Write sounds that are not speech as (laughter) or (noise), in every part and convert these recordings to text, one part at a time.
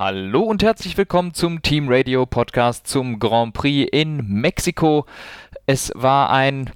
Hallo und herzlich willkommen zum Team Radio Podcast zum Grand Prix in Mexiko. Es war ein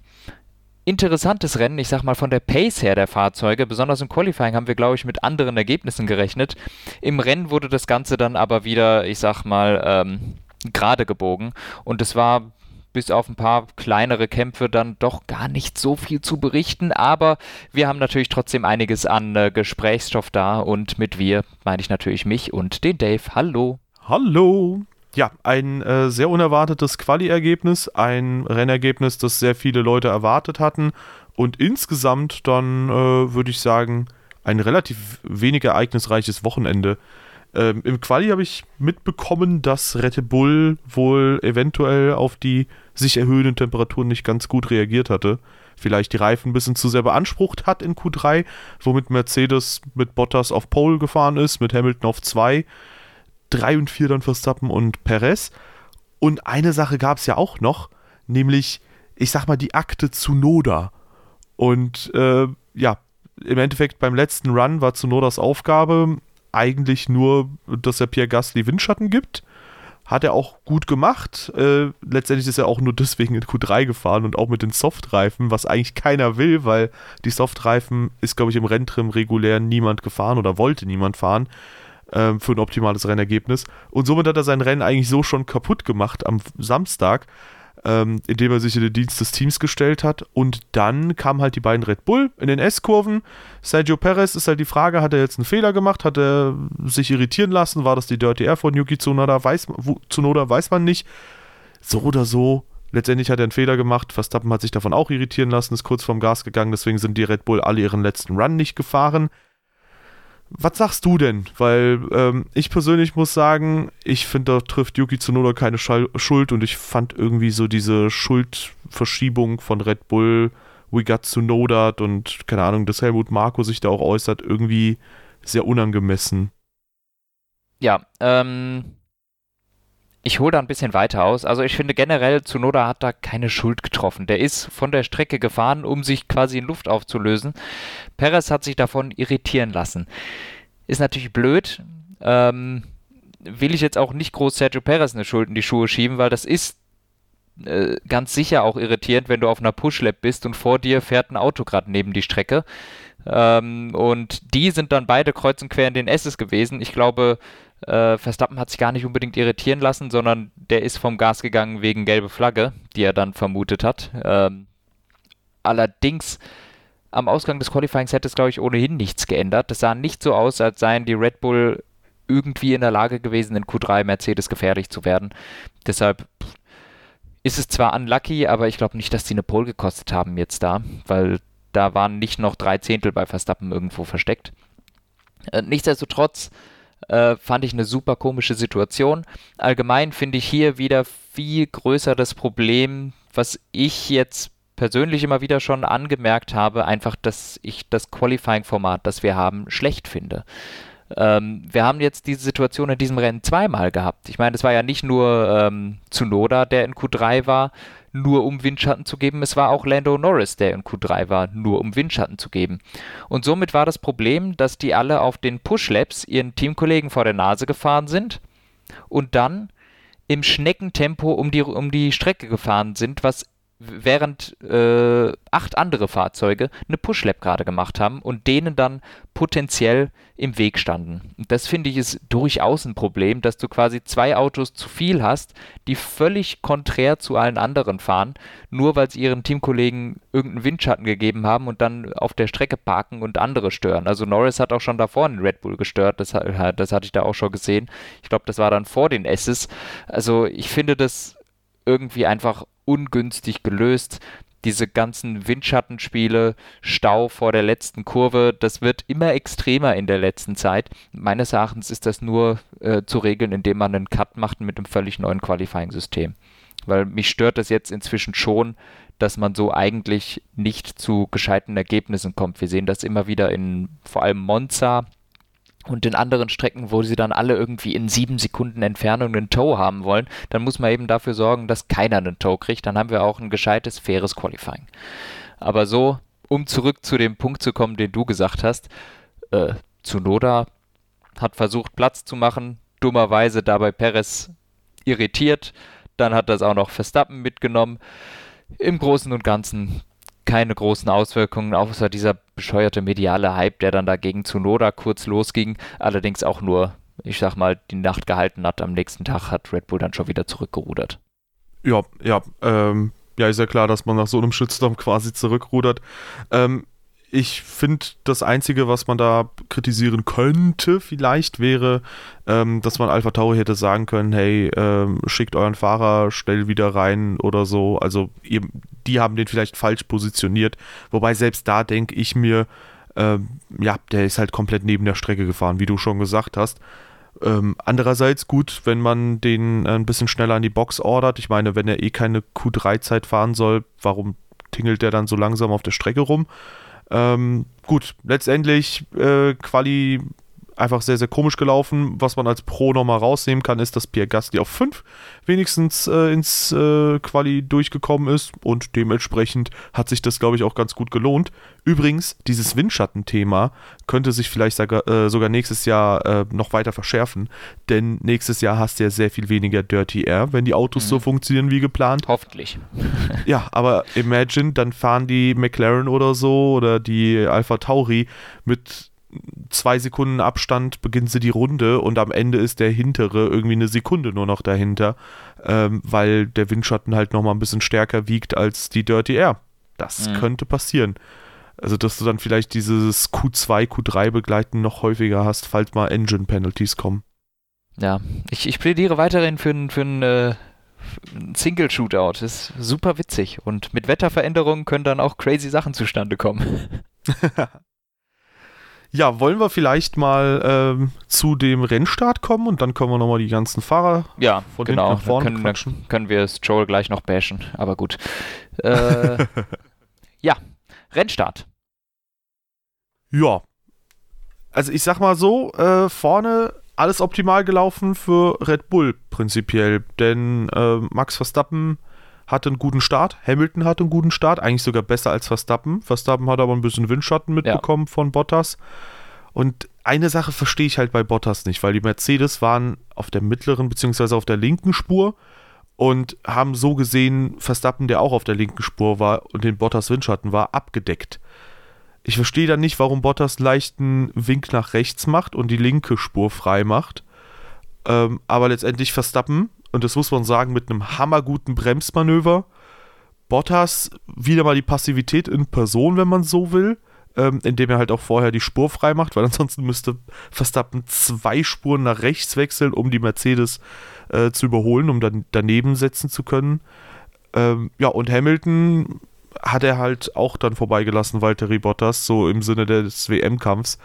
interessantes Rennen, ich sag mal von der Pace her der Fahrzeuge. Besonders im Qualifying haben wir, glaube ich, mit anderen Ergebnissen gerechnet. Im Rennen wurde das Ganze dann aber wieder, ich sag mal, ähm, gerade gebogen. Und es war bis auf ein paar kleinere Kämpfe dann doch gar nicht so viel zu berichten. Aber wir haben natürlich trotzdem einiges an äh, Gesprächsstoff da. Und mit wir meine ich natürlich mich und den Dave. Hallo. Hallo. Ja, ein äh, sehr unerwartetes Quali-Ergebnis, ein Rennergebnis, das sehr viele Leute erwartet hatten und insgesamt dann äh, würde ich sagen ein relativ wenig ereignisreiches Wochenende. Ähm, Im Quali habe ich mitbekommen, dass Red Bull wohl eventuell auf die sich erhöhenden Temperaturen nicht ganz gut reagiert hatte. Vielleicht die Reifen ein bisschen zu sehr beansprucht hat in Q3, womit Mercedes mit Bottas auf Pole gefahren ist, mit Hamilton auf 2, 3 und 4 dann Verstappen und Perez. Und eine Sache gab es ja auch noch, nämlich, ich sag mal, die Akte zu Noda. Und äh, ja, im Endeffekt beim letzten Run war Zunodas Aufgabe eigentlich nur, dass er Pierre Gasly Windschatten gibt hat er auch gut gemacht. Äh, letztendlich ist er auch nur deswegen in Q3 gefahren und auch mit den Softreifen, was eigentlich keiner will, weil die Softreifen ist, glaube ich, im Renntrim regulär niemand gefahren oder wollte niemand fahren äh, für ein optimales Rennergebnis. Und somit hat er sein Rennen eigentlich so schon kaputt gemacht am Samstag ähm, indem er sich in den Dienst des Teams gestellt hat. Und dann kamen halt die beiden Red Bull in den S-Kurven. Sergio Perez ist halt die Frage, hat er jetzt einen Fehler gemacht? Hat er sich irritieren lassen? War das die Dirty Air von Yuki Tsunoda? Weiß, Tsunoda weiß man nicht. So oder so. Letztendlich hat er einen Fehler gemacht. Verstappen hat sich davon auch irritieren lassen, ist kurz vorm Gas gegangen. Deswegen sind die Red Bull alle ihren letzten Run nicht gefahren. Was sagst du denn? Weil ähm, ich persönlich muss sagen, ich finde, da trifft Yuki Tsunoda keine Schuld und ich fand irgendwie so diese Schuldverschiebung von Red Bull, We got Tsunoda und keine Ahnung, dass Helmut Marko sich da auch äußert, irgendwie sehr unangemessen. Ja, ähm, ich hole da ein bisschen weiter aus. Also ich finde generell, Tsunoda hat da keine Schuld getroffen. Der ist von der Strecke gefahren, um sich quasi in Luft aufzulösen. Perez hat sich davon irritieren lassen. Ist natürlich blöd. Ähm, will ich jetzt auch nicht groß Sergio Perez eine Schuld in die Schuhe schieben, weil das ist äh, ganz sicher auch irritierend, wenn du auf einer Pushlap bist und vor dir fährt ein Auto gerade neben die Strecke. Ähm, und die sind dann beide kreuz und quer in den S's gewesen. Ich glaube, äh, Verstappen hat sich gar nicht unbedingt irritieren lassen, sondern der ist vom Gas gegangen wegen gelbe Flagge, die er dann vermutet hat. Ähm, allerdings am Ausgang des Qualifyings hätte es, glaube ich, ohnehin nichts geändert. Es sah nicht so aus, als seien die Red Bull irgendwie in der Lage gewesen, in Q3 Mercedes gefährlich zu werden. Deshalb ist es zwar unlucky, aber ich glaube nicht, dass sie eine Pole gekostet haben jetzt da, weil da waren nicht noch drei Zehntel bei Verstappen irgendwo versteckt. Äh, nichtsdestotrotz äh, fand ich eine super komische Situation. Allgemein finde ich hier wieder viel größer das Problem, was ich jetzt persönlich immer wieder schon angemerkt habe, einfach, dass ich das Qualifying-Format, das wir haben, schlecht finde. Ähm, wir haben jetzt diese Situation in diesem Rennen zweimal gehabt. Ich meine, es war ja nicht nur ähm, Tsunoda, der in Q3 war, nur um Windschatten zu geben. Es war auch Lando Norris, der in Q3 war, nur um Windschatten zu geben. Und somit war das Problem, dass die alle auf den Push-Laps ihren Teamkollegen vor der Nase gefahren sind und dann im Schneckentempo um die, um die Strecke gefahren sind, was während äh, acht andere Fahrzeuge eine Pushlap gerade gemacht haben und denen dann potenziell im Weg standen. Und das finde ich ist durchaus ein Problem, dass du quasi zwei Autos zu viel hast, die völlig konträr zu allen anderen fahren, nur weil sie ihren Teamkollegen irgendeinen Windschatten gegeben haben und dann auf der Strecke parken und andere stören. Also Norris hat auch schon davor einen Red Bull gestört, das, das hatte ich da auch schon gesehen. Ich glaube, das war dann vor den S's. Also ich finde das irgendwie einfach ungünstig gelöst. Diese ganzen Windschattenspiele, Stau vor der letzten Kurve, das wird immer extremer in der letzten Zeit. Meines Erachtens ist das nur äh, zu regeln, indem man einen Cut macht mit einem völlig neuen Qualifying-System. Weil mich stört das jetzt inzwischen schon, dass man so eigentlich nicht zu gescheiten Ergebnissen kommt. Wir sehen das immer wieder in vor allem Monza, und in anderen Strecken, wo sie dann alle irgendwie in sieben Sekunden Entfernung einen Tow haben wollen, dann muss man eben dafür sorgen, dass keiner einen Tow kriegt. Dann haben wir auch ein gescheites, faires Qualifying. Aber so, um zurück zu dem Punkt zu kommen, den du gesagt hast, äh, Tsunoda hat versucht, Platz zu machen, dummerweise dabei Perez irritiert. Dann hat das auch noch Verstappen mitgenommen. Im Großen und Ganzen keine großen Auswirkungen, außer dieser bescheuerte mediale Hype, der dann dagegen zu Noda kurz losging, allerdings auch nur, ich sag mal, die Nacht gehalten hat. Am nächsten Tag hat Red Bull dann schon wieder zurückgerudert. Ja, ja, ähm, ja, ist ja klar, dass man nach so einem Shitstorm quasi zurückrudert. Ähm, ich finde, das Einzige, was man da kritisieren könnte, vielleicht wäre, ähm, dass man Alpha Tauri hätte sagen können, hey, ähm, schickt euren Fahrer schnell wieder rein oder so. Also ihr, die haben den vielleicht falsch positioniert. Wobei selbst da denke ich mir, ähm, ja, der ist halt komplett neben der Strecke gefahren, wie du schon gesagt hast. Ähm, andererseits gut, wenn man den ein bisschen schneller an die Box ordert. Ich meine, wenn er eh keine Q3-Zeit fahren soll, warum tingelt der dann so langsam auf der Strecke rum? Ähm, gut, letztendlich äh, Quali einfach sehr, sehr komisch gelaufen. Was man als Pro nochmal rausnehmen kann, ist, dass Pierre Gasly auf 5 wenigstens äh, ins äh, Quali durchgekommen ist und dementsprechend hat sich das, glaube ich, auch ganz gut gelohnt. Übrigens, dieses Windschattenthema könnte sich vielleicht sogar, äh, sogar nächstes Jahr äh, noch weiter verschärfen, denn nächstes Jahr hast du ja sehr viel weniger Dirty Air, wenn die Autos mhm. so funktionieren wie geplant. Hoffentlich. (laughs) ja, aber imagine, dann fahren die McLaren oder so oder die Alpha Tauri mit zwei Sekunden Abstand beginnen sie die Runde und am Ende ist der hintere irgendwie eine Sekunde nur noch dahinter, ähm, weil der Windschatten halt nochmal ein bisschen stärker wiegt als die Dirty Air. Das mhm. könnte passieren. Also, dass du dann vielleicht dieses Q2, Q3 begleiten noch häufiger hast, falls mal Engine Penalties kommen. Ja, ich, ich plädiere weiterhin für einen für äh, Single Shootout. Das ist super witzig und mit Wetterveränderungen können dann auch crazy Sachen zustande kommen. (laughs) (laughs) Ja, wollen wir vielleicht mal ähm, zu dem Rennstart kommen und dann können wir nochmal die ganzen Fahrer ja, von genau. nach vorne können, quatschen. können wir Stroll gleich noch bashen, aber gut. Äh, (laughs) ja, Rennstart. Ja. Also ich sag mal so, äh, vorne alles optimal gelaufen für Red Bull prinzipiell, denn äh, Max Verstappen hatte einen guten Start. Hamilton hatte einen guten Start, eigentlich sogar besser als Verstappen. Verstappen hat aber ein bisschen Windschatten mitbekommen ja. von Bottas. Und eine Sache verstehe ich halt bei Bottas nicht, weil die Mercedes waren auf der mittleren bzw. auf der linken Spur und haben so gesehen Verstappen, der auch auf der linken Spur war und den Bottas Windschatten war, abgedeckt. Ich verstehe dann nicht, warum Bottas leichten Wink nach rechts macht und die linke Spur frei macht. Ähm, aber letztendlich Verstappen und das muss man sagen, mit einem hammerguten Bremsmanöver. Bottas wieder mal die Passivität in Person, wenn man so will, ähm, indem er halt auch vorher die Spur frei macht, weil ansonsten müsste Verstappen zwei Spuren nach rechts wechseln, um die Mercedes äh, zu überholen, um dann daneben setzen zu können. Ähm, ja, und Hamilton hat er halt auch dann vorbeigelassen, Valtteri Bottas, so im Sinne des WM-Kampfs.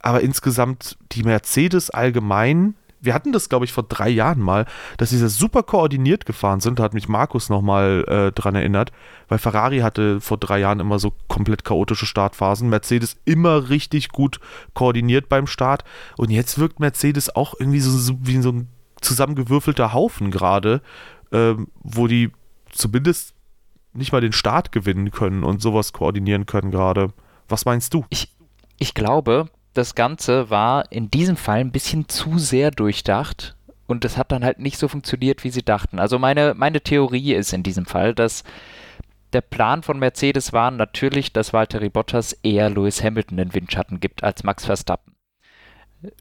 Aber insgesamt die Mercedes allgemein wir hatten das, glaube ich, vor drei Jahren mal, dass sie super koordiniert gefahren sind. Da hat mich Markus nochmal äh, dran erinnert, weil Ferrari hatte vor drei Jahren immer so komplett chaotische Startphasen. Mercedes immer richtig gut koordiniert beim Start. Und jetzt wirkt Mercedes auch irgendwie so, so wie so ein zusammengewürfelter Haufen gerade, ähm, wo die zumindest nicht mal den Start gewinnen können und sowas koordinieren können gerade. Was meinst du? Ich, ich glaube, das Ganze war in diesem Fall ein bisschen zu sehr durchdacht und es hat dann halt nicht so funktioniert, wie sie dachten. Also meine, meine Theorie ist in diesem Fall, dass der Plan von Mercedes war natürlich, dass Valtteri Bottas eher Lewis Hamilton den Windschatten gibt als Max Verstappen.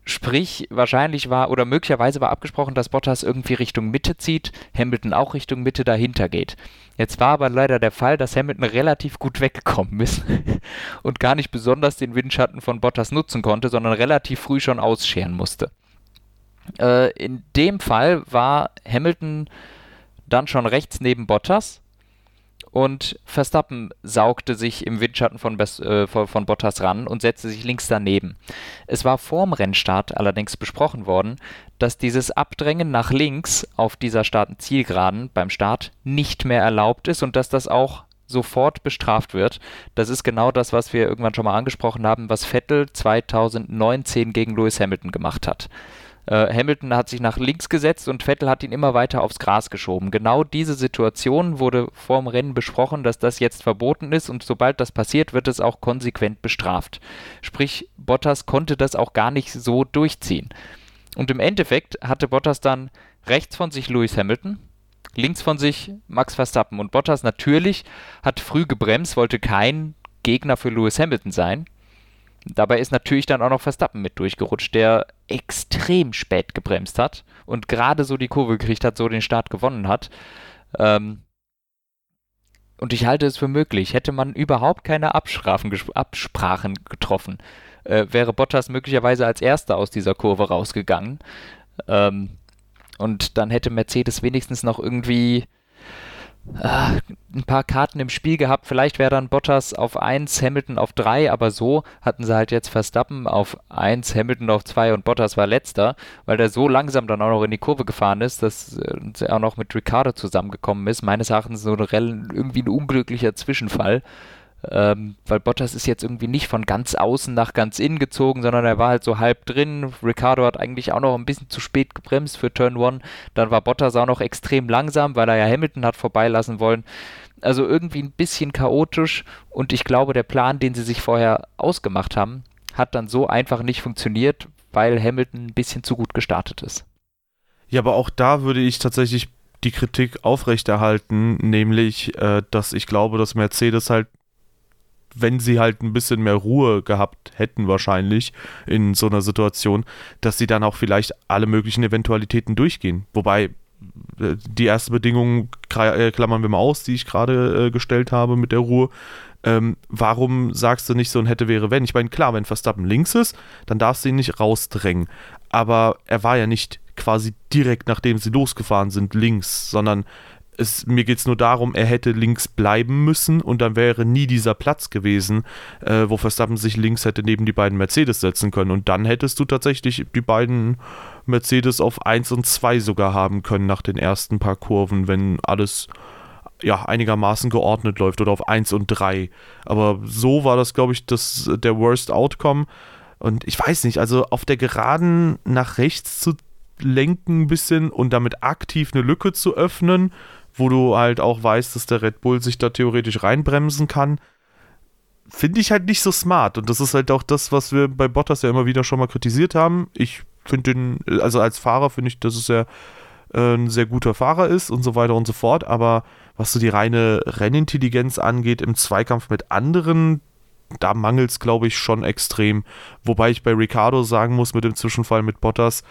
Sprich, wahrscheinlich war oder möglicherweise war abgesprochen, dass Bottas irgendwie Richtung Mitte zieht, Hamilton auch Richtung Mitte dahinter geht. Jetzt war aber leider der Fall, dass Hamilton relativ gut weggekommen ist (laughs) und gar nicht besonders den Windschatten von Bottas nutzen konnte, sondern relativ früh schon ausscheren musste. Äh, in dem Fall war Hamilton dann schon rechts neben Bottas und Verstappen saugte sich im Windschatten von, Bes äh, von, Bottas ran und setzte sich links daneben. Es war vorm Rennstart allerdings besprochen worden, dass dieses Abdrängen nach links auf dieser Start-Zielgeraden beim Start nicht mehr erlaubt ist und dass das auch sofort bestraft wird. Das ist genau das, was wir irgendwann schon mal angesprochen haben, was Vettel 2019 gegen Lewis Hamilton gemacht hat. Äh, Hamilton hat sich nach links gesetzt und Vettel hat ihn immer weiter aufs Gras geschoben. Genau diese Situation wurde vor dem Rennen besprochen, dass das jetzt verboten ist und sobald das passiert, wird es auch konsequent bestraft. Sprich, Bottas konnte das auch gar nicht so durchziehen. Und im Endeffekt hatte Bottas dann rechts von sich Lewis Hamilton, links von sich Max Verstappen. Und Bottas natürlich hat früh gebremst, wollte kein Gegner für Lewis Hamilton sein. Dabei ist natürlich dann auch noch Verstappen mit durchgerutscht, der extrem spät gebremst hat und gerade so die Kurve gekriegt hat, so den Start gewonnen hat. Ähm, und ich halte es für möglich, hätte man überhaupt keine Absprachen, Absprachen getroffen, äh, wäre Bottas möglicherweise als erster aus dieser Kurve rausgegangen. Ähm, und dann hätte Mercedes wenigstens noch irgendwie ein paar Karten im Spiel gehabt. Vielleicht wäre dann Bottas auf 1, Hamilton auf 3, aber so hatten sie halt jetzt Verstappen auf 1, Hamilton auf 2 und Bottas war letzter, weil der so langsam dann auch noch in die Kurve gefahren ist, dass äh, er auch noch mit Ricardo zusammengekommen ist. Meines Erachtens so ein, irgendwie ein unglücklicher Zwischenfall. Ähm, weil Bottas ist jetzt irgendwie nicht von ganz außen nach ganz innen gezogen, sondern er war halt so halb drin. Ricardo hat eigentlich auch noch ein bisschen zu spät gebremst für Turn 1. Dann war Bottas auch noch extrem langsam, weil er ja Hamilton hat vorbeilassen wollen. Also irgendwie ein bisschen chaotisch und ich glaube, der Plan, den sie sich vorher ausgemacht haben, hat dann so einfach nicht funktioniert, weil Hamilton ein bisschen zu gut gestartet ist. Ja, aber auch da würde ich tatsächlich die Kritik aufrechterhalten, nämlich, äh, dass ich glaube, dass Mercedes halt wenn sie halt ein bisschen mehr Ruhe gehabt hätten, wahrscheinlich in so einer Situation, dass sie dann auch vielleicht alle möglichen Eventualitäten durchgehen. Wobei äh, die erste Bedingung äh, klammern wir mal aus, die ich gerade äh, gestellt habe mit der Ruhe. Ähm, warum sagst du nicht so ein hätte wäre wenn? Ich meine, klar, wenn Verstappen links ist, dann darfst du ihn nicht rausdrängen. Aber er war ja nicht quasi direkt nachdem sie losgefahren sind links, sondern es, mir geht es nur darum, er hätte links bleiben müssen und dann wäre nie dieser Platz gewesen, äh, wo Verstappen sich links hätte neben die beiden Mercedes setzen können. Und dann hättest du tatsächlich die beiden Mercedes auf 1 und 2 sogar haben können nach den ersten paar Kurven, wenn alles ja, einigermaßen geordnet läuft oder auf 1 und 3. Aber so war das, glaube ich, das, der Worst Outcome. Und ich weiß nicht, also auf der Geraden nach rechts zu lenken ein bisschen und damit aktiv eine Lücke zu öffnen, wo du halt auch weißt, dass der Red Bull sich da theoretisch reinbremsen kann, finde ich halt nicht so smart. Und das ist halt auch das, was wir bei Bottas ja immer wieder schon mal kritisiert haben. Ich finde den, also als Fahrer finde ich, dass es ja äh, ein sehr guter Fahrer ist und so weiter und so fort. Aber was so die reine Rennintelligenz angeht im Zweikampf mit anderen, da mangelt es, glaube ich, schon extrem. Wobei ich bei Ricardo sagen muss, mit dem Zwischenfall mit Bottas,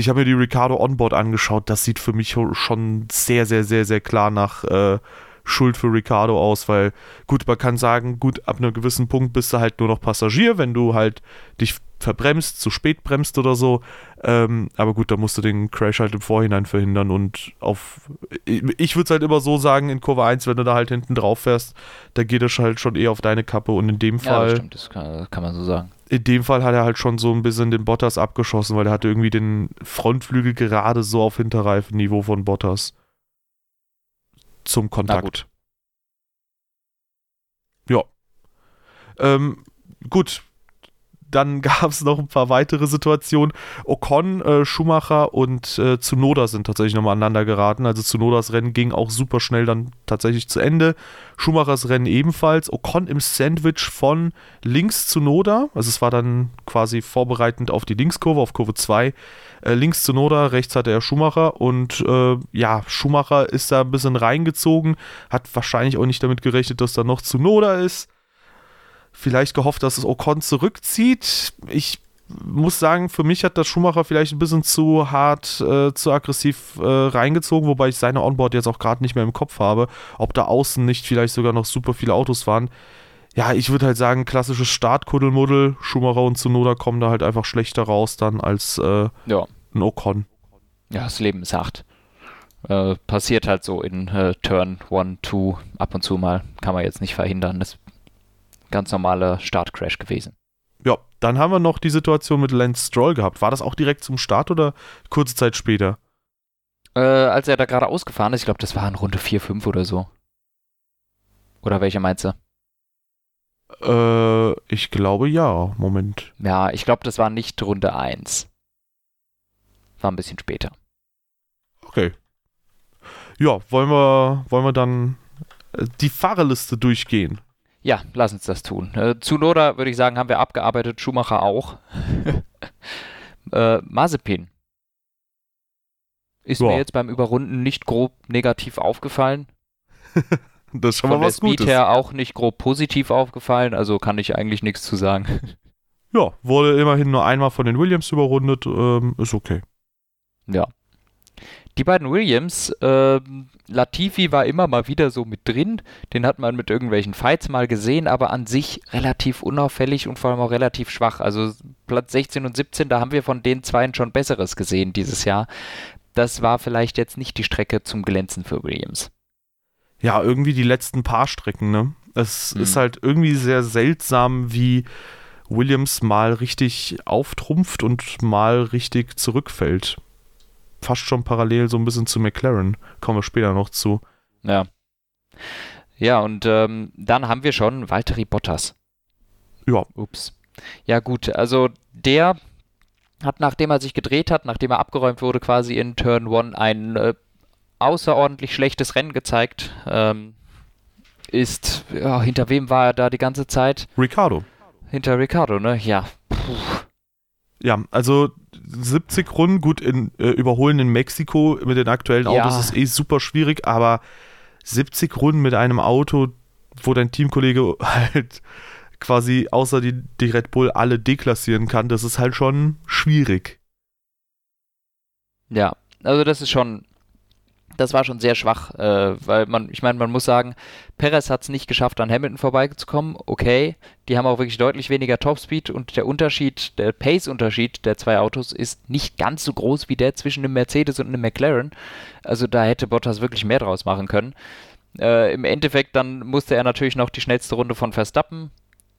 ich habe mir die Ricardo Onboard angeschaut. Das sieht für mich schon sehr, sehr, sehr, sehr klar nach äh, Schuld für Ricardo aus, weil gut, man kann sagen, gut, ab einem gewissen Punkt bist du halt nur noch Passagier, wenn du halt dich verbremst, zu spät bremst oder so. Ähm, aber gut, da musst du den Crash halt im Vorhinein verhindern und auf. Ich würde es halt immer so sagen, in Kurve 1, wenn du da halt hinten drauf fährst, da geht es halt schon eher auf deine Kappe und in dem Fall. Ja, das stimmt, das kann, kann man so sagen in dem Fall hat er halt schon so ein bisschen den Bottas abgeschossen, weil er hatte irgendwie den Frontflügel gerade so auf Hinterreifenniveau von Bottas. Zum Kontakt. Ja. Ähm, gut, dann (laughs) gab es noch ein paar weitere Situationen. Ocon, äh, Schumacher und äh, Tsunoda sind tatsächlich nochmal aneinander geraten. Also Tsunodas Rennen ging auch super schnell dann tatsächlich zu Ende. Schumachers Rennen ebenfalls. Ocon im Sandwich von links Tsunoda. Also es war dann quasi vorbereitend auf die Linkskurve, auf Kurve 2. Äh, links Tsunoda, rechts hatte er Schumacher. Und äh, ja, Schumacher ist da ein bisschen reingezogen. Hat wahrscheinlich auch nicht damit gerechnet, dass da noch Tsunoda ist vielleicht gehofft, dass es Ocon zurückzieht. Ich muss sagen, für mich hat das Schumacher vielleicht ein bisschen zu hart, äh, zu aggressiv äh, reingezogen, wobei ich seine Onboard jetzt auch gerade nicht mehr im Kopf habe, ob da außen nicht vielleicht sogar noch super viele Autos waren. Ja, ich würde halt sagen, klassisches Startkuddelmuddel. Schumacher und Zunoda kommen da halt einfach schlechter raus dann als äh, ja. ein Ocon. Ja, das Leben ist hart. Äh, passiert halt so in äh, Turn 1, 2 ab und zu mal. Kann man jetzt nicht verhindern. Das ganz normaler Startcrash gewesen. Ja, dann haben wir noch die Situation mit Lance Stroll gehabt. War das auch direkt zum Start oder kurze Zeit später? Äh, als er da gerade ausgefahren ist, ich glaube, das war in Runde 4, 5 oder so. Oder welche meinst du? Äh, ich glaube ja. Moment. Ja, ich glaube, das war nicht Runde 1. War ein bisschen später. Okay. Ja, wollen wir, wollen wir dann äh, die Fahrerliste durchgehen? Ja, lass uns das tun. Äh, zu Noda würde ich sagen, haben wir abgearbeitet, Schumacher auch. (laughs) Äh, Mazepin. Ist Ja. mir jetzt beim Überrunden nicht grob negativ aufgefallen. (laughs) Das ist schon Von mal der was Speed Gutes. her auch nicht grob positiv aufgefallen, also kann ich eigentlich nichts zu sagen. Ja, wurde immerhin nur einmal von den Williams überrundet. Ähm, ist okay. Ja. Die beiden Williams, ähm, Latifi war immer mal wieder so mit drin, den hat man mit irgendwelchen Fights mal gesehen, aber an sich relativ unauffällig und vor allem auch relativ schwach. Also Platz 16 und 17, da haben wir von den zweien schon Besseres gesehen dieses Jahr. Das war vielleicht jetzt nicht die Strecke zum Glänzen für Williams. Ja, irgendwie die letzten paar Strecken, ne? Es Mhm. ist halt irgendwie sehr seltsam, wie Williams mal richtig auftrumpft und mal richtig zurückfällt. Fast schon parallel so ein bisschen zu McLaren. Kommen wir später noch zu. Ja. Ja, und ähm, dann haben wir schon Valtteri Bottas. Ja. Ups. Ja, gut, also der hat, nachdem er sich gedreht hat, nachdem er abgeräumt wurde, quasi in Turn 1 ein äh, außerordentlich schlechtes Rennen gezeigt. Ähm, ist, ja, hinter wem war er da die ganze Zeit? Ricardo. Hinter Ricardo, ne? Ja. Puh. Ja, also 70 Runden, gut, in, äh, überholen in Mexiko mit den aktuellen Ja. Autos ist eh super schwierig, aber 70 Runden mit einem Auto, wo dein Teamkollege (laughs) halt quasi außer die, die Red Bull alle deklassieren kann, das ist halt schon schwierig. Ja, also das ist schon, das war schon sehr schwach, äh, weil man, ich meine, man muss sagen, Perez hat es nicht geschafft, an Hamilton vorbeizukommen. Okay, die haben auch wirklich deutlich weniger Topspeed und der Unterschied, der Pace-Unterschied der zwei Autos ist nicht ganz so groß wie der zwischen einem Mercedes und einem McLaren. Also da hätte Bottas wirklich mehr draus machen können. Äh, Im Endeffekt dann musste er natürlich noch die schnellste Runde von Verstappen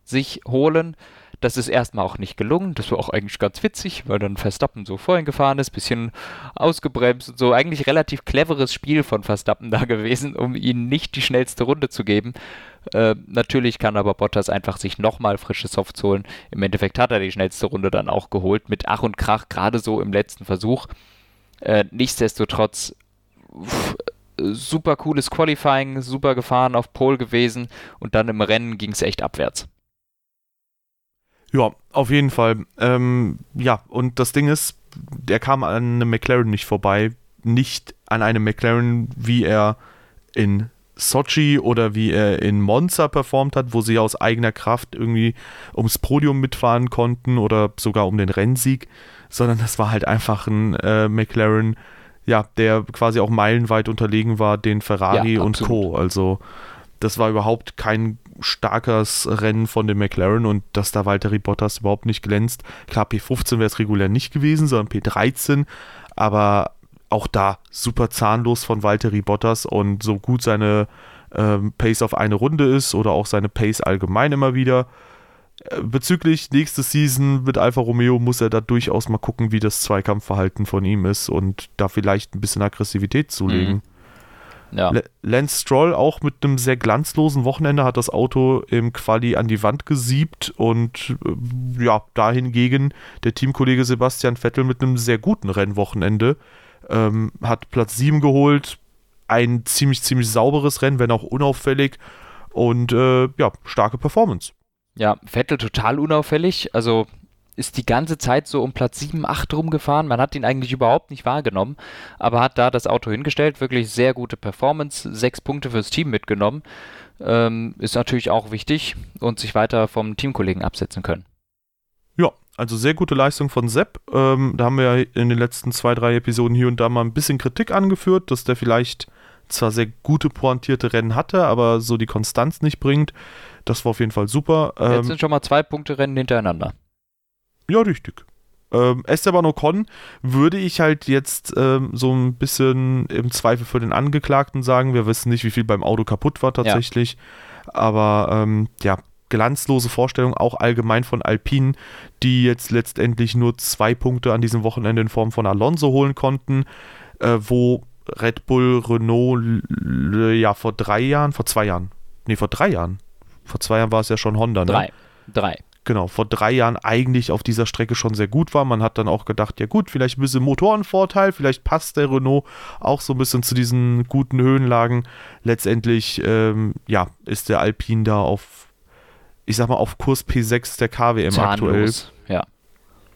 sich holen. Das ist erstmal auch nicht gelungen. Das war auch eigentlich ganz witzig, weil dann Verstappen so vorhin gefahren ist, bisschen ausgebremst und so. Eigentlich relativ cleveres Spiel von Verstappen da (laughs) gewesen, um ihnen nicht die schnellste Runde zu geben. Äh, natürlich kann aber Bottas einfach sich nochmal frische Softs holen. Im Endeffekt hat er die schnellste Runde dann auch geholt, mit Ach und Krach, gerade so im letzten Versuch. Äh, nichtsdestotrotz, pff, super cooles Qualifying, super gefahren auf Pole gewesen und dann im Rennen ging es echt abwärts. Ja, auf jeden Fall. Ähm, ja, und das Ding ist, der kam an einem McLaren nicht vorbei. Nicht an einem McLaren, wie er in Sochi oder wie er in Monza performt hat, wo sie aus eigener Kraft irgendwie ums Podium mitfahren konnten oder sogar um den Rennsieg, sondern das war halt einfach ein äh, McLaren, ja, der quasi auch meilenweit unterlegen war den Ferrari Ja, und. Co. Also das war überhaupt kein starkes Rennen von dem McLaren und dass da Valtteri Bottas überhaupt nicht glänzt. Klar, P15 wäre es regulär nicht gewesen, sondern P13, aber auch da super zahnlos von Valtteri Bottas und so gut seine ähm, Pace auf eine Runde ist oder auch seine Pace allgemein immer wieder. Äh, Bezüglich nächste Season mit Alfa Romeo muss er da durchaus mal gucken, wie das Zweikampfverhalten von ihm ist und da vielleicht ein bisschen Aggressivität zulegen. Ja. Lance Stroll auch mit einem sehr glanzlosen Wochenende hat das Auto im Quali an die Wand gesiebt und äh, ja, dahingegen der Teamkollege Sebastian Vettel mit einem sehr guten Rennwochenende ähm, hat Platz 7 geholt. Ein ziemlich, ziemlich sauberes Rennen, wenn auch unauffällig und äh, ja, starke Performance. Ja, Vettel total unauffällig. Also ist die ganze Zeit so um Platz 7, 8 rumgefahren. Man hat ihn eigentlich überhaupt nicht wahrgenommen, aber hat da das Auto hingestellt. Wirklich sehr gute Performance. Sechs Punkte fürs Team mitgenommen. Ähm, ist natürlich auch wichtig und sich weiter vom Teamkollegen absetzen können. Ja, also sehr gute Leistung von Sepp. Ähm, da haben wir ja in den letzten zwei, drei Episoden hier und da mal ein bisschen Kritik angeführt, dass der vielleicht zwar sehr gute pointierte Rennen hatte, aber so die Konstanz nicht bringt. Das war auf jeden Fall super. Jetzt Ähm, sind schon mal zwei Punkte Rennen hintereinander. Ja, richtig. Ähm, Esteban Ocon würde ich halt jetzt ähm, so ein bisschen im Zweifel für den Angeklagten sagen. Wir wissen nicht, wie viel beim Auto kaputt war tatsächlich. Aber ähm, ja, glanzlose Vorstellung auch allgemein von Alpine, die jetzt letztendlich nur zwei Punkte an diesem Wochenende in Form von Alonso holen konnten, äh, wo Red Bull, Renault, ja, vor drei Jahren, vor zwei Jahren, nee, vor drei Jahren, vor zwei Jahren war es ja schon Honda, ne? Drei. Drei. Genau, vor drei Jahren eigentlich auf dieser Strecke schon sehr gut war. Man hat dann auch gedacht, ja gut, vielleicht ein bisschen Motorenvorteil, vielleicht passt der Renault auch so ein bisschen zu diesen guten Höhenlagen. Letztendlich, ähm, ja, ist der Alpine da auf, ich sag mal, auf Kurs P6 der KWM aktuell. Zahnlos. Ja.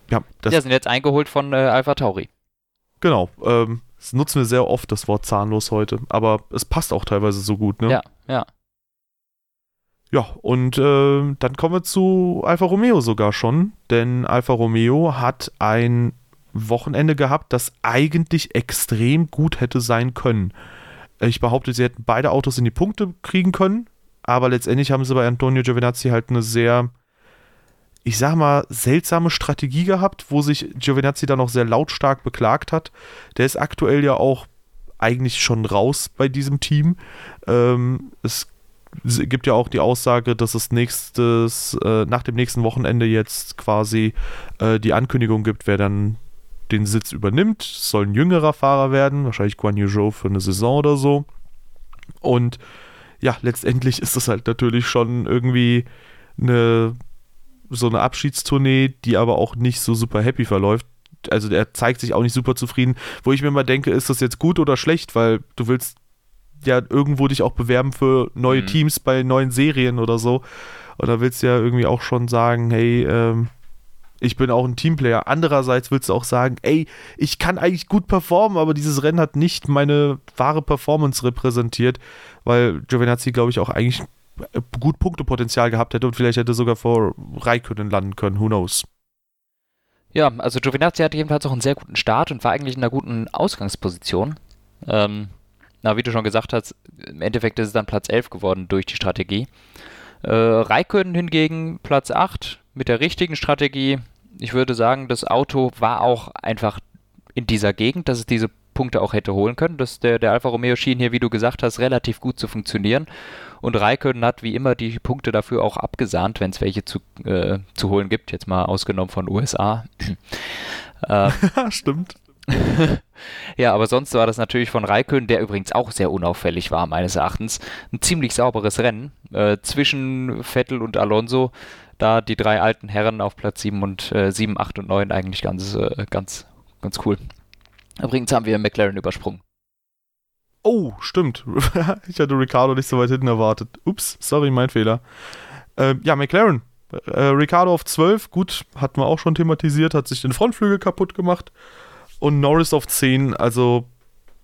Ja, das ja, sind jetzt eingeholt von äh, Alpha Tauri. Genau. Ähm, das nutzen wir sehr oft, das Wort zahnlos heute. Aber es passt auch teilweise so gut, ne? Ja, ja. Ja, und äh, dann kommen wir zu Alfa Romeo sogar schon, denn Alfa Romeo hat ein Wochenende gehabt, das eigentlich extrem gut hätte sein können. Ich behaupte, sie hätten beide Autos in die Punkte kriegen können, aber letztendlich haben sie bei Antonio Giovinazzi halt eine sehr, ich sag mal, seltsame Strategie gehabt, wo sich Giovinazzi dann auch sehr lautstark beklagt hat. Der ist aktuell ja auch eigentlich schon raus bei diesem Team. Ähm, es gibt ja auch die Aussage, dass es nächstes, äh, nach dem nächsten Wochenende jetzt quasi äh, die Ankündigung gibt, wer dann den Sitz übernimmt. Es soll ein jüngerer Fahrer werden, wahrscheinlich Guan Yu Zhou für eine Saison oder so. Und ja, letztendlich (laughs) ist das halt natürlich schon irgendwie eine so eine Abschiedstournee, die aber auch nicht so super happy verläuft. Also er zeigt sich auch nicht super zufrieden. Wo ich mir mal denke, ist das jetzt gut oder schlecht, weil du willst ja irgendwo dich auch bewerben für neue mhm. Teams bei neuen Serien oder so. Oder willst du ja irgendwie auch schon sagen, hey, ähm, ich bin auch ein Teamplayer. Andererseits willst du auch sagen, ey, ich kann eigentlich gut performen, aber dieses Rennen hat nicht meine wahre Performance repräsentiert, weil Giovinazzi, glaube ich, auch eigentlich gut Punktepotenzial gehabt hätte und vielleicht hätte sogar vor Raikönnen landen können, who knows. Ja, also Giovinazzi hatte jedenfalls auch einen sehr guten Start und war eigentlich in einer guten Ausgangsposition. Ähm, na, wie du schon gesagt hast, im Endeffekt ist es dann Platz 11 geworden durch die Strategie. Äh, Raikön hingegen Platz 8 mit der richtigen Strategie. Ich würde sagen, das Auto war auch einfach in dieser Gegend, dass es diese Punkte auch hätte holen können. Das, der, der Alfa Romeo schien hier, wie du gesagt hast, relativ gut zu funktionieren. Und Raikön hat wie immer die Punkte dafür auch abgesahnt, wenn es welche zu, äh, zu holen gibt. Jetzt mal ausgenommen von USA. (laughs) äh, Stimmt. (laughs) ja, aber sonst war das natürlich von Raikön, der übrigens auch sehr unauffällig war, meines Erachtens, ein ziemlich sauberes Rennen äh, zwischen Vettel und Alonso. Da die drei alten Herren auf Platz 7 und äh, 7, 8 und 9 eigentlich ganz, äh, ganz, ganz cool. Übrigens haben wir McLaren übersprungen. Oh, stimmt. (laughs) ich hatte Ricardo nicht so weit hinten erwartet. Ups, sorry, mein Fehler. Äh, ja, McLaren. Äh, Ricardo auf 12, gut, hatten wir auch schon thematisiert, hat sich den Frontflügel kaputt gemacht und Norris auf 10. Also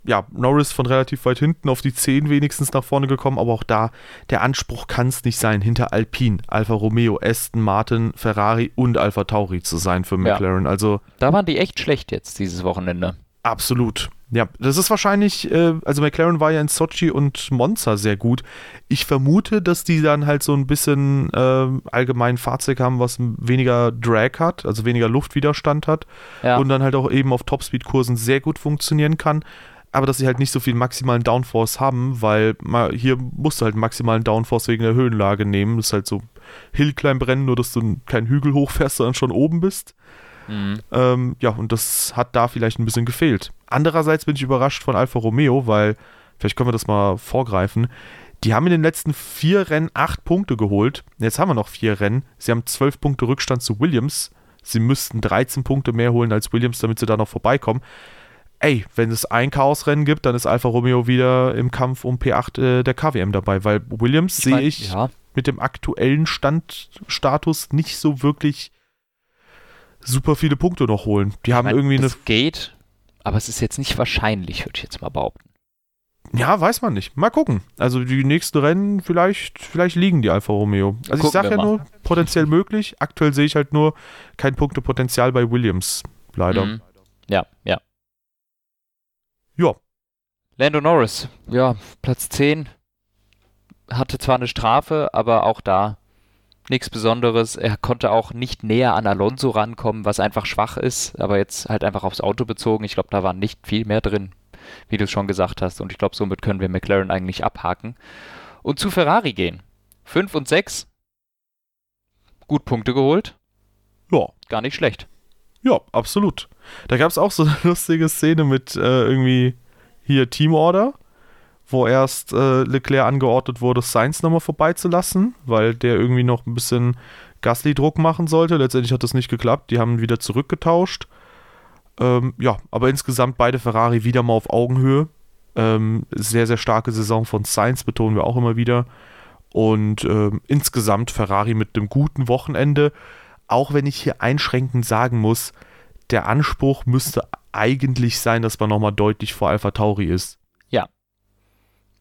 ja, Norris von relativ weit hinten auf die 10 wenigstens nach vorne gekommen, aber auch da, der Anspruch kann es nicht sein, hinter Alpine, Alfa Romeo, Aston Martin, Ferrari und Alfa Tauri zu sein für McLaren. Ja. Also, da waren die echt schlecht jetzt dieses Wochenende. Absolut. Ja, das ist wahrscheinlich, äh, also McLaren war ja in Sochi und Monza sehr gut. Ich vermute, dass die dann halt so ein bisschen äh, allgemein Fahrzeug haben, was weniger Drag hat, also weniger Luftwiderstand hat ja. und dann halt auch eben auf Topspeed-Kursen sehr gut funktionieren kann. Aber dass sie halt nicht so viel maximalen Downforce haben, weil mal, hier musst du halt maximalen Downforce wegen der Höhenlage nehmen. Das ist halt so Hillclimb-Rennen, nur dass du keinen Hügel hochfährst, sondern schon oben bist. Mhm. Ähm, ja, und das hat da vielleicht ein bisschen gefehlt. Andererseits bin ich überrascht von Alfa Romeo, weil, vielleicht können wir das mal vorgreifen, die haben in den letzten vier Rennen acht Punkte geholt. Jetzt haben wir noch vier Rennen. Sie haben zwölf Punkte Rückstand zu Williams. Sie müssten 13 Punkte mehr holen als Williams, damit sie da noch vorbeikommen. Ey, wenn es ein Chaosrennen gibt, dann ist Alfa Romeo wieder im Kampf um P8 äh, der KWM dabei, weil Williams sehe ich ja. mit dem aktuellen Standstatus nicht so wirklich super viele Punkte noch holen. Die ich haben mein, irgendwie eine. Es geht, aber es ist jetzt nicht wahrscheinlich, würde ich jetzt mal behaupten. Ja, weiß man nicht. Mal gucken. Also die nächsten Rennen, vielleicht, vielleicht liegen die Alfa Romeo. Also gucken ich sage ja mal. nur, potenziell möglich. Aktuell sehe ich halt nur kein Punktepotenzial bei Williams. Leider. Mhm. Ja, ja. Ja. Lando Norris, ja, Platz 10. Hatte zwar eine Strafe, aber auch da nichts Besonderes. Er konnte auch nicht näher an Alonso rankommen, was einfach schwach ist, aber jetzt halt einfach aufs Auto bezogen. Ich glaube, da war nicht viel mehr drin, wie du es schon gesagt hast. Und ich glaube, somit können wir McLaren eigentlich abhaken und zu Ferrari gehen. 5 und 6. Gut Punkte geholt. Ja. Gar nicht schlecht. Ja, absolut. Da gab es auch so eine (laughs) lustige Szene mit äh, irgendwie hier Teamorder wo erst äh, Leclerc angeordnet wurde, Sainz nochmal vorbeizulassen, weil der irgendwie noch ein bisschen Gasly-Druck machen sollte. Letztendlich hat das nicht geklappt. Die haben wieder zurückgetauscht. Ähm, ja, aber insgesamt beide Ferrari wieder mal auf Augenhöhe. Ähm, sehr, sehr starke Saison von Sainz, betonen wir auch immer wieder. Und ähm, insgesamt Ferrari mit einem guten Wochenende. auch wenn ich hier einschränkend sagen muss, der Anspruch müsste eigentlich sein, dass man nochmal deutlich vor Alpha Tauri ist.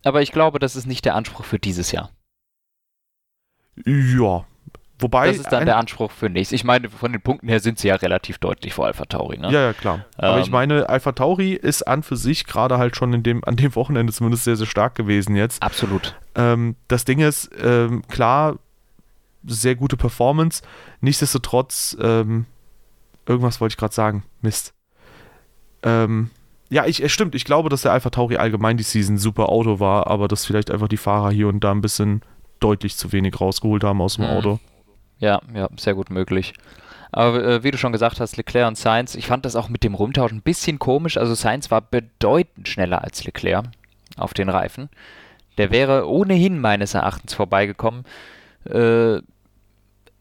Aber ich glaube, das ist nicht der Anspruch für dieses Jahr. Ja. Wobei. Das ist dann der Anspruch für nächstes. Ich meine, von den Punkten her sind sie ja relativ deutlich vor Alpha Tauri, ne? Ja, ja, klar. Ähm, Aber ich meine, Alpha Tauri ist an für sich gerade halt schon in dem, an dem Wochenende zumindest sehr, sehr stark gewesen jetzt. Absolut. Ähm, das Ding ist, ähm, klar, sehr gute Performance. Nichtsdestotrotz, ähm, irgendwas wollte ich gerade sagen. Mist. Ähm, ja, ich, es stimmt. Ich glaube, dass der Alpha Tauri allgemein die Season super Auto war, aber dass vielleicht einfach die Fahrer hier und da ein bisschen deutlich zu wenig rausgeholt haben aus dem mhm. Auto. Ja, ja, sehr gut möglich. Aber äh, wie du schon gesagt hast, Leclerc und Sainz, ich fand das auch mit dem Rumtauschen ein bisschen komisch. Also Sainz war bedeutend schneller als Leclerc auf den Reifen. Der wäre ohnehin meines Erachtens vorbeigekommen. Äh,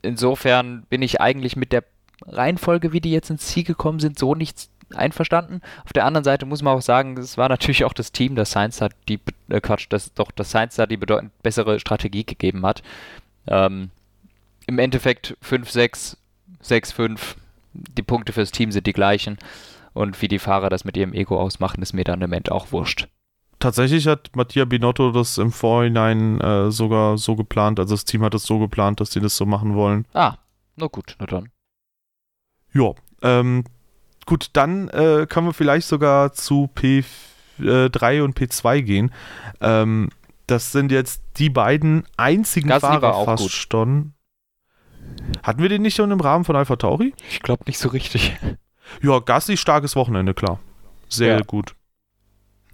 insofern bin ich eigentlich mit der Reihenfolge, wie die jetzt ins Ziel gekommen sind, so nicht einverstanden. Auf der anderen Seite muss man auch sagen, es war natürlich auch das Team, das Science hat die äh Quatsch, das doch das Science da die bedeutend bessere Strategie gegeben hat. Ähm, Im Endeffekt 5-6, 6-5, die Punkte fürs Team sind die gleichen. Und wie die Fahrer das mit ihrem Ego ausmachen, ist mir dann im Moment auch wurscht. Tatsächlich hat Mattia Binotto das im Vorhinein äh, sogar so geplant, also das Team hat es so geplant, dass sie das so machen wollen. Ah, na gut, na dann. Ja, ähm, gut, dann äh, können wir vielleicht sogar zu P3 äh, und P2 gehen. Ähm, das sind jetzt die beiden einzigen Gasly Fahrer fast gut. schon. Hatten wir den nicht schon im Rahmen von Alpha Tauri? Ich glaube nicht so richtig. Ja, Gasly starkes Wochenende, klar. Sehr ja. gut.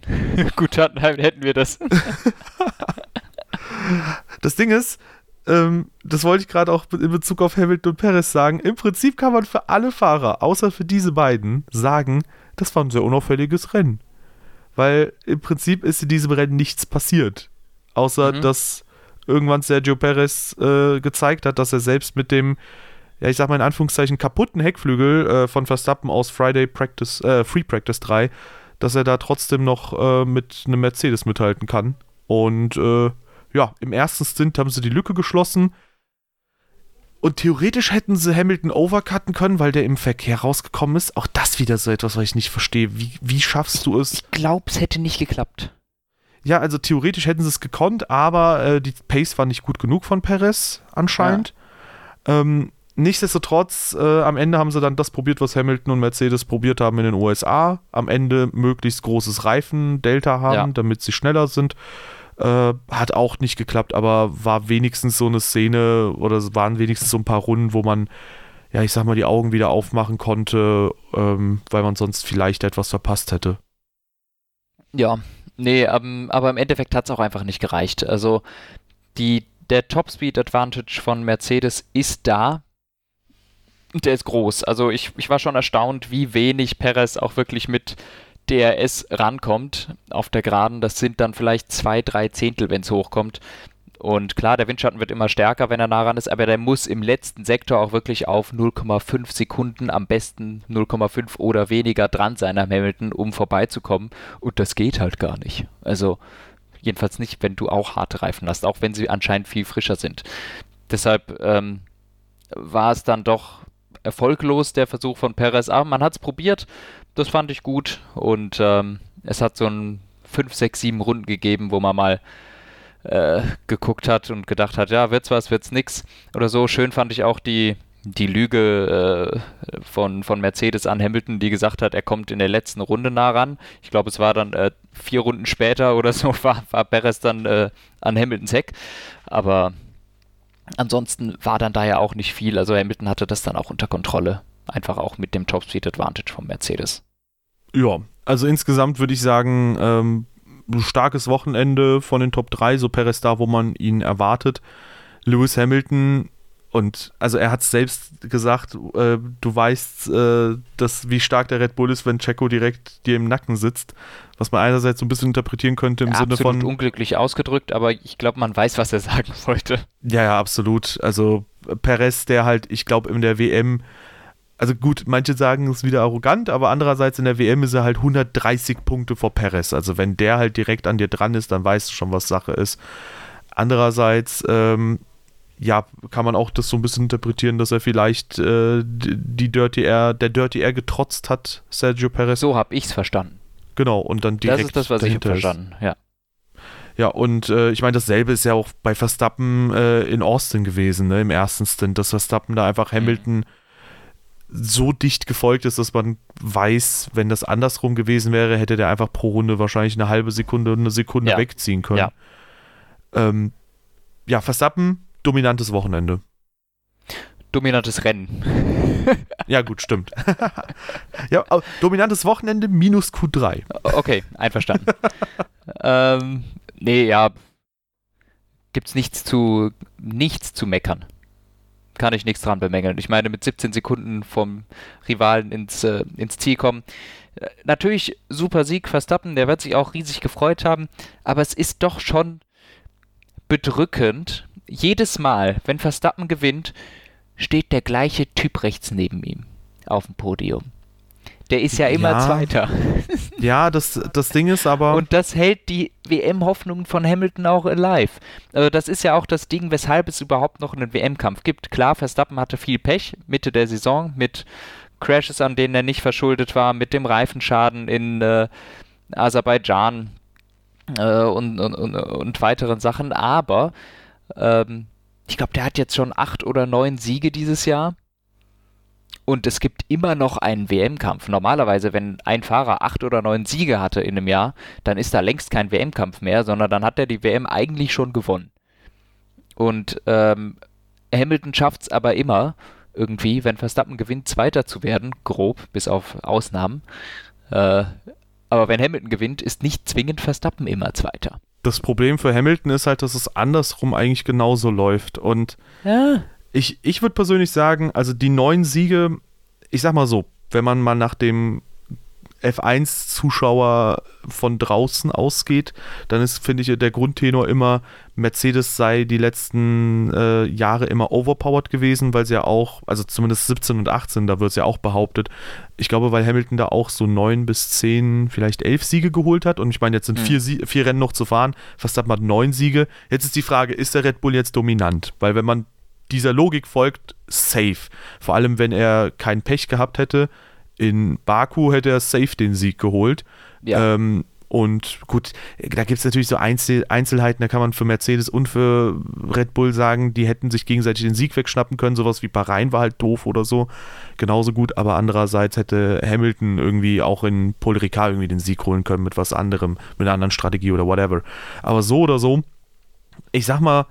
(laughs) Gut, dann hätten wir das. (laughs) das Ding ist, ähm, das wollte ich gerade auch in Bezug auf Hamilton und Perez sagen. Im Prinzip kann man für alle Fahrer, außer für diese beiden, sagen, das war ein sehr unauffälliges Rennen. Weil im Prinzip ist in diesem Rennen nichts passiert. Außer, mhm. dass irgendwann Sergio Perez äh, gezeigt hat, dass er selbst mit dem, ja, ich sag mal in Anführungszeichen, kaputten Heckflügel äh, von Verstappen aus Friday Practice, äh, Free Practice 3 dass er da trotzdem noch äh, mit einem Mercedes mithalten kann. Und äh, ja, im ersten Stint haben sie die Lücke geschlossen. Und theoretisch hätten sie Hamilton overcutten können, weil der im Verkehr rausgekommen ist. Auch das wieder so etwas, was ich nicht verstehe. Wie, wie schaffst du es? Ich glaube, es hätte nicht geklappt. Ja, also theoretisch hätten sie es gekonnt, aber äh, die Pace war nicht gut genug von Perez anscheinend. Ja. Ähm, Nichtsdestotrotz, äh, am Ende haben sie dann das probiert, was Hamilton und Mercedes probiert haben in den USA. Am Ende möglichst großes Reifen-Delta haben, ja. damit sie schneller sind. Äh, hat auch nicht geklappt, aber war wenigstens so eine Szene oder waren wenigstens so ein paar Runden, wo man, ja, ich sag mal, die Augen wieder aufmachen konnte, ähm, weil man sonst vielleicht etwas verpasst hätte. Ja, nee, um, aber im Endeffekt hat es auch einfach nicht gereicht. Also die, der Top-Speed Advantage von Mercedes ist da, der ist groß. Also ich, ich war schon erstaunt, wie wenig Perez auch wirklich mit DRS rankommt auf der Geraden. Das sind dann vielleicht zwei, drei Zehntel, wenn es hochkommt. Und klar, der Windschatten wird immer stärker, wenn er nah ran ist, aber der muss im letzten Sektor auch wirklich auf 0,5 Sekunden, am besten 0,5 oder weniger dran sein am Hamilton, um vorbeizukommen. Und das geht halt gar nicht. Also jedenfalls nicht, wenn du auch harte Reifen hast, auch wenn sie anscheinend viel frischer sind. Deshalb ähm, war es dann doch erfolglos, der Versuch von Perez. Aber man hat es probiert, das fand ich gut und ähm, es hat so ein 5, 6, 7 Runden gegeben, wo man mal äh, geguckt hat und gedacht hat, ja, wird's was, wird's nix oder so. Schön fand ich auch die, die Lüge äh, von, von Mercedes an Hamilton, die gesagt hat, er kommt in der letzten Runde nah ran. Ich glaube, es war dann äh, vier Runden später oder so, (laughs) war, war Perez dann äh, an Hamiltons Heck. Aber Ansonsten war dann da ja auch nicht viel. Also Hamilton hatte das dann auch unter Kontrolle. Einfach auch mit dem Top Speed Advantage vom Mercedes. Ja, also insgesamt würde ich sagen, ähm, starkes Wochenende von den Top 3, so Perez da, wo man ihn erwartet. Lewis Hamilton und also er hat es selbst gesagt, äh, du weißt, äh, dass, wie stark der Red Bull ist, wenn Checo direkt dir im Nacken sitzt. Was man einerseits so ein bisschen interpretieren könnte im ja, Sinne absolut von. unglücklich ausgedrückt, aber ich glaube, man weiß, was er sagen (laughs) wollte. Ja, ja, absolut. Also Perez, der halt, ich glaube, in der WM, also gut, manche sagen es wieder arrogant, aber andererseits in der WM ist er halt 130 Punkte vor Perez. Also wenn der halt direkt an dir dran ist, dann weißt du schon, was Sache ist. Andererseits, ähm, ja, kann man auch das so ein bisschen interpretieren, dass er vielleicht äh, die Dirty Air, der Dirty Air getrotzt hat, Sergio Perez. So habe ich es verstanden. Genau, und dann direkt. Das ist das, was ich verstanden, ja. Ja, und äh, ich meine, dasselbe ist ja auch bei Verstappen äh, in Austin gewesen, ne, im ersten Stint, dass Verstappen da einfach mhm. Hamilton mhm. so dicht gefolgt ist, dass man weiß, wenn das andersrum gewesen wäre, hätte der einfach pro Runde wahrscheinlich eine halbe Sekunde, eine Sekunde ja. wegziehen können. Ja. Ähm, ja, Verstappen, dominantes Wochenende. Dominantes Rennen. (laughs) ja, gut, stimmt. (laughs) ja, dominantes Wochenende minus Q3. Okay, einverstanden. (laughs) ähm, nee, ja. Gibt's nichts zu, nichts zu meckern. Kann ich nichts dran bemängeln. Ich meine, mit 17 Sekunden vom Rivalen ins, äh, ins Ziel kommen. Äh, natürlich super Sieg Verstappen, der wird sich auch riesig gefreut haben, aber es ist doch schon bedrückend. Jedes Mal, wenn Verstappen gewinnt, steht der gleiche Typ rechts neben ihm auf dem Podium. Der ist ja immer ja. Zweiter. (laughs) Ja, das, das Ding ist aber. Und das hält die WM-Hoffnungen von Hamilton auch alive. Also das ist ja auch das Ding, weshalb es überhaupt noch einen WM-Kampf gibt. Klar, Verstappen hatte viel Pech Mitte der Saison mit Crashes, an denen er nicht verschuldet war, mit dem Reifenschaden in äh, Aserbaidschan äh, und, und, und, und, weiteren Sachen. Aber ähm, ich glaube, der hat jetzt schon acht oder neun Siege dieses Jahr. Und es gibt immer noch einen WM-Kampf. Normalerweise, wenn ein Fahrer acht oder neun Siege hatte in einem Jahr, dann ist da längst kein WM-Kampf mehr, sondern dann hat er die WM eigentlich schon gewonnen. Und ähm, Hamilton schafft es aber immer, irgendwie, wenn Verstappen gewinnt, Zweiter zu werden, grob, bis auf Ausnahmen. Äh, aber wenn Hamilton gewinnt, ist nicht zwingend Verstappen immer Zweiter das Problem für Hamilton ist halt, dass es andersrum eigentlich genauso läuft. Und ja. ich, ich würde persönlich sagen, also die neun Siege, ich sag mal so, wenn man mal nach dem F1-Zuschauer von draußen ausgeht, dann ist, finde ich, der Grundtenor immer, Mercedes sei die letzten äh, Jahre immer overpowered gewesen, weil sie ja auch, also zumindest 17 und 18, da wird es ja auch behauptet, ich glaube, weil Hamilton da auch so neun bis zehn, vielleicht elf Siege geholt hat und ich meine, jetzt sind mhm. vier, vier Rennen noch zu fahren, Verstappen hat neun Siege. Jetzt ist die Frage, ist der Red Bull jetzt dominant? Weil wenn man dieser Logik folgt, safe. Vor allem, wenn er kein Pech gehabt hätte, in Baku hätte er safe den Sieg geholt. Ja. Ähm, und gut, da gibt es natürlich so Einzel Einzelheiten, da kann man für Mercedes und für Red Bull sagen, die hätten sich gegenseitig den Sieg wegschnappen können. Sowas wie Bahrain war halt doof oder so. Genauso gut, aber andererseits hätte Hamilton irgendwie auch in Paul Ricard irgendwie den Sieg holen können mit was anderem, mit einer anderen Strategie oder whatever. Aber so oder so, ich sag mal,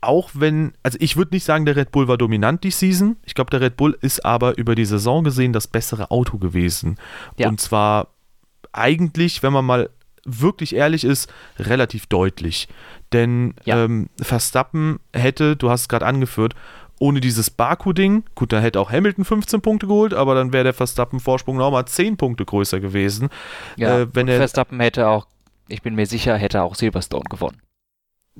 auch wenn, also ich würde nicht sagen, der Red Bull war dominant die Season. Ich glaube, der Red Bull ist aber über die Saison gesehen das bessere Auto gewesen. Ja. Und zwar eigentlich, wenn man mal wirklich ehrlich ist, relativ deutlich. Denn ja. ähm, Verstappen hätte, du hast es gerade angeführt, ohne dieses Baku-Ding, gut, dann hätte auch Hamilton 15 Punkte geholt, aber dann wäre der Verstappen-Vorsprung nochmal 10 Punkte größer gewesen. Ja, äh, wenn er, Verstappen hätte auch, ich bin mir sicher, hätte auch Silverstone gewonnen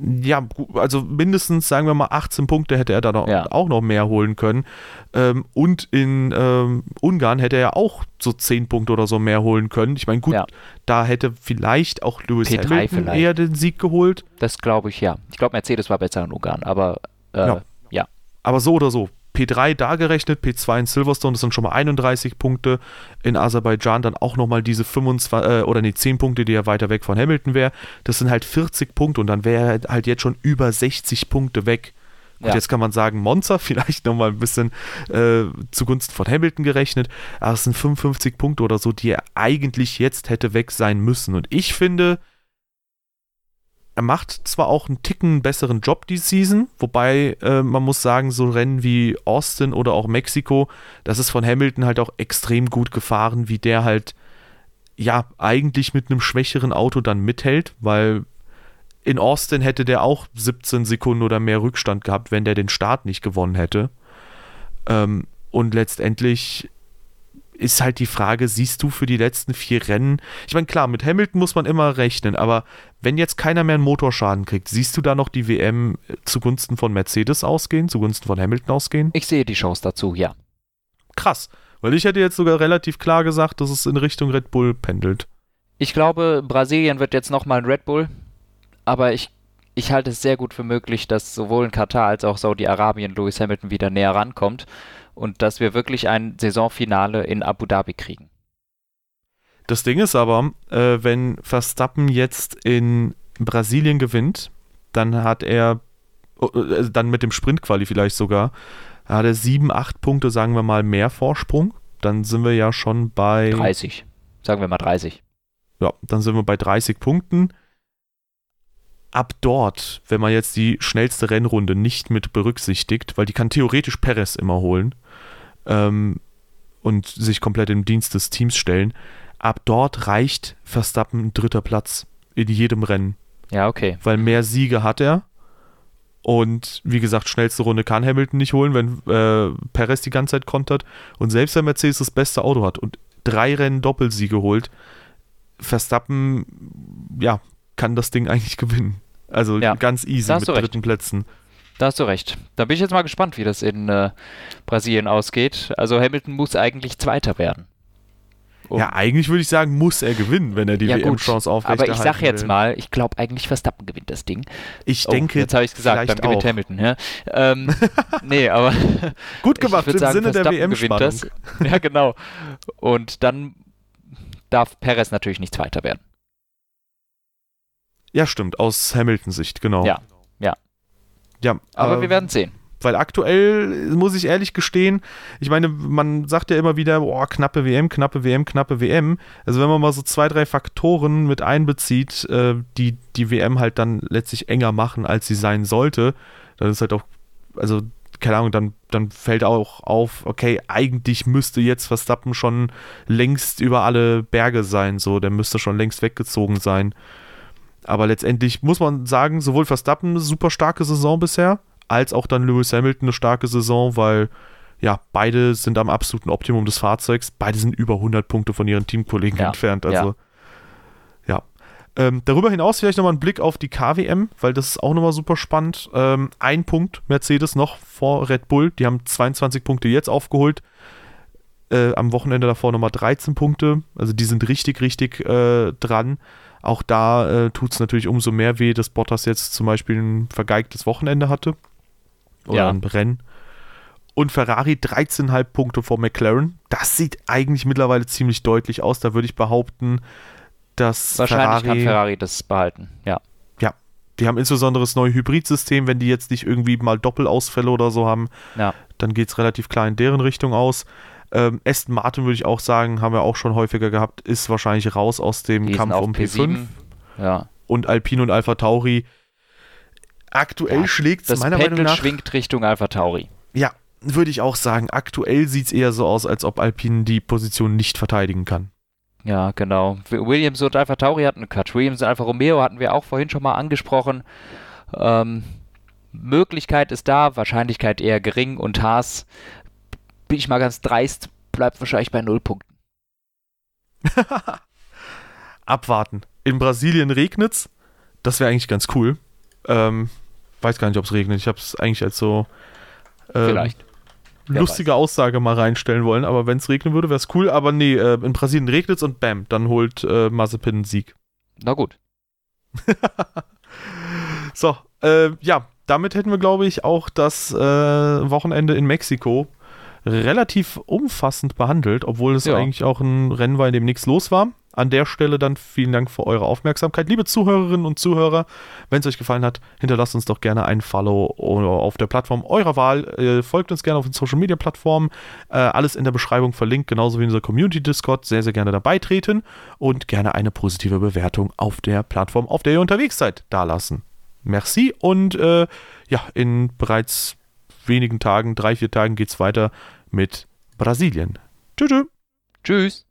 ja, also mindestens, sagen wir mal, 18 Punkte hätte er da noch, ja. auch noch mehr holen können. Ähm, und in ähm, Ungarn hätte er auch so 10 Punkte oder so mehr holen können. Ich meine, gut, ja. da hätte vielleicht auch Lewis P3 Hamilton vielleicht. eher den Sieg geholt. Das glaube ich, ja. Ich glaube, Mercedes war besser in Ungarn, aber äh, ja. ja. Aber so oder so, P3 da gerechnet, P2 in Silverstone, das sind schon mal 31 Punkte. In Aserbaidschan dann auch nochmal diese 25, äh, oder nee, 10 Punkte, die ja weiter weg von Hamilton wäre. Das sind halt 40 Punkte und dann wäre er halt jetzt schon über 60 Punkte weg. Und ja. jetzt kann man sagen, Monza (laughs) vielleicht nochmal ein bisschen äh, zugunsten von Hamilton gerechnet. Aber es sind 55 Punkte oder so, die er eigentlich jetzt hätte weg sein müssen. Und ich finde, er macht zwar auch einen Ticken besseren Job die Season, wobei äh, man muss sagen, so Rennen wie Austin oder auch Mexiko, das ist von Hamilton halt auch extrem gut gefahren, wie der halt ja eigentlich mit einem schwächeren Auto dann mithält, weil in Austin hätte der auch 17 Sekunden oder mehr Rückstand gehabt, wenn der den Start nicht gewonnen hätte. Ähm, und letztendlich ist halt die Frage, siehst du für die letzten vier Rennen, ich meine, klar, mit Hamilton muss man immer rechnen, aber wenn jetzt keiner mehr einen Motorschaden kriegt, siehst du da noch die WM zugunsten von Mercedes ausgehen, zugunsten von Hamilton ausgehen? Ich sehe die Chance dazu, ja. Krass, weil ich hätte jetzt sogar relativ klar gesagt, dass es in Richtung Red Bull pendelt. Ich glaube, Brasilien wird jetzt nochmal ein Red Bull, aber ich ich halte es sehr gut für möglich, dass sowohl in Katar als auch Saudi-Arabien Lewis Hamilton wieder näher rankommt und dass wir wirklich ein Saisonfinale in Abu Dhabi kriegen. Das Ding ist aber, äh, wenn Verstappen jetzt in Brasilien gewinnt, dann hat er, äh, dann mit dem Sprintquali vielleicht sogar, hat er sieben, acht Punkte, sagen wir mal, mehr Vorsprung. Dann sind wir ja schon bei 30. Sagen wir mal 30. Ja, dann sind wir bei 30 Punkten ab dort, wenn man jetzt die schnellste Rennrunde nicht mit berücksichtigt, weil die kann theoretisch Perez immer holen ähm, und sich komplett im Dienst des Teams stellen, ab dort reicht Verstappen ein dritter Platz in jedem Rennen. Ja, okay. Weil mehr Siege hat er. Und wie gesagt, schnellste Runde kann Hamilton nicht holen, wenn äh, Perez die ganze Zeit kontert. Und selbst wenn Mercedes das beste Auto hat und drei Rennen Doppelsiege holt, Verstappen, ja, kann das Ding (laughs) eigentlich gewinnen. Also ja, ganz easy mit dritten recht. Plätzen. Da hast du recht. Da bin ich jetzt mal gespannt, wie das in äh, Brasilien ausgeht. Also Hamilton muss eigentlich Zweiter werden. Um ja, eigentlich würde ich sagen, muss er gewinnen, wenn er die ja, WM-Chance aufrechterhalten Aber ich sage jetzt mal, ich glaube eigentlich Verstappen gewinnt das Ding. Ich oh, denke, jetzt habe ich es gesagt, dann gewinnt auch. Hamilton. Ja. Ähm, (laughs) nee, aber (laughs) gut gemacht im sagen, Sinne der WM-Spannung. (laughs) Ja, genau. Und dann darf Perez natürlich nicht Zweiter werden. Ja, stimmt, aus Hamiltons Sicht, genau. Ja, ja. Ja, aber äh, wir werden sehen. Weil aktuell muss ich ehrlich gestehen, ich meine, man sagt ja immer wieder, boah, knappe WM, knappe WM, knappe WM. Also wenn man mal so zwei, drei Faktoren mit einbezieht, äh, die die WM halt dann letztlich enger machen, als sie sein sollte, dann ist halt auch, also keine Ahnung, dann, dann fällt auch auf, okay, eigentlich müsste jetzt Verstappen schon längst über alle Berge sein, so, der müsste schon längst weggezogen sein. Aber letztendlich muss man sagen, sowohl Verstappen eine super starke Saison bisher, als auch dann Lewis Hamilton eine starke Saison, weil ja, beide sind am absoluten Optimum des Fahrzeugs. Beide sind über 100 Punkte von ihren Teamkollegen ja, entfernt. Also, ja. ja. Ähm, darüber hinaus vielleicht nochmal ein Blick auf die KWM, weil das ist auch nochmal super spannend. Ähm, ein Punkt Mercedes noch vor Red Bull. Die haben 22 Punkte jetzt aufgeholt. Äh, am Wochenende davor nochmal 13 Punkte. Also die sind richtig, richtig äh, dran. Auch da äh, tut es natürlich umso mehr weh, dass Bottas jetzt zum Beispiel ein vergeigtes Wochenende hatte. Oder ja. ein Rennen. Und Ferrari 13,5 Punkte vor McLaren. Das sieht eigentlich mittlerweile ziemlich deutlich aus. Da würde ich behaupten, dass Wahrscheinlich Ferrari, kann Ferrari das behalten, ja. Ja, die haben insbesondere das neue Hybridsystem. Wenn die jetzt nicht irgendwie mal Doppelausfälle oder so haben, ja. dann geht es relativ klar in deren Richtung aus. Ähm, Aston Martin würde ich auch sagen, haben wir auch schon häufiger gehabt, ist wahrscheinlich raus aus dem Die Kampf um P5. P7. Ja. Und Alpine und Alpha Tauri. Aktuell ja, schlägt es meiner Pendel Meinung nach. schwingt Richtung Alpha Tauri. Ja, würde ich auch sagen. Aktuell sieht es eher so aus, als ob Alpine die Position nicht verteidigen kann. Ja, genau. Williams und Alpha Tauri hatten Quatsch. Williams und Alpha Romeo hatten wir auch vorhin schon mal angesprochen. Ähm, Möglichkeit ist da, Wahrscheinlichkeit eher gering und Haas bin ich mal ganz dreist, bleibt wahrscheinlich bei null Punkten. (laughs) Abwarten. In Brasilien regnet's. Das wäre eigentlich ganz cool. Ähm, weiß gar nicht, ob es regnet. Ich habe es eigentlich als so ähm, Vielleicht. lustige Aussage mal reinstellen wollen. Aber wenn es regnen würde, wäre es cool. Aber nee, äh, in Brasilien regnet's und bam, dann holt äh, Mazepin einen Sieg. Na gut. (laughs) so, äh, ja, damit hätten wir, glaube ich, auch das äh, Wochenende in Mexiko relativ umfassend behandelt, obwohl es ja. eigentlich auch ein Rennen war, in dem nichts los war. An der Stelle dann vielen Dank für eure Aufmerksamkeit. Liebe Zuhörerinnen und Zuhörer, wenn es euch gefallen hat, hinterlasst uns doch gerne ein Follow auf der Plattform eurer Wahl. Äh, folgt uns gerne auf den Social Media Plattformen. Äh, alles in der Beschreibung verlinkt, genauso wie unser Community Discord. Sehr, sehr gerne dabei treten und gerne eine positive Bewertung auf der Plattform, auf der ihr unterwegs seid, dalassen. Merci und äh, ja, in bereits wenigen Tagen, drei, vier Tagen geht es weiter mit Brasilien. Tschüss. Tschüss.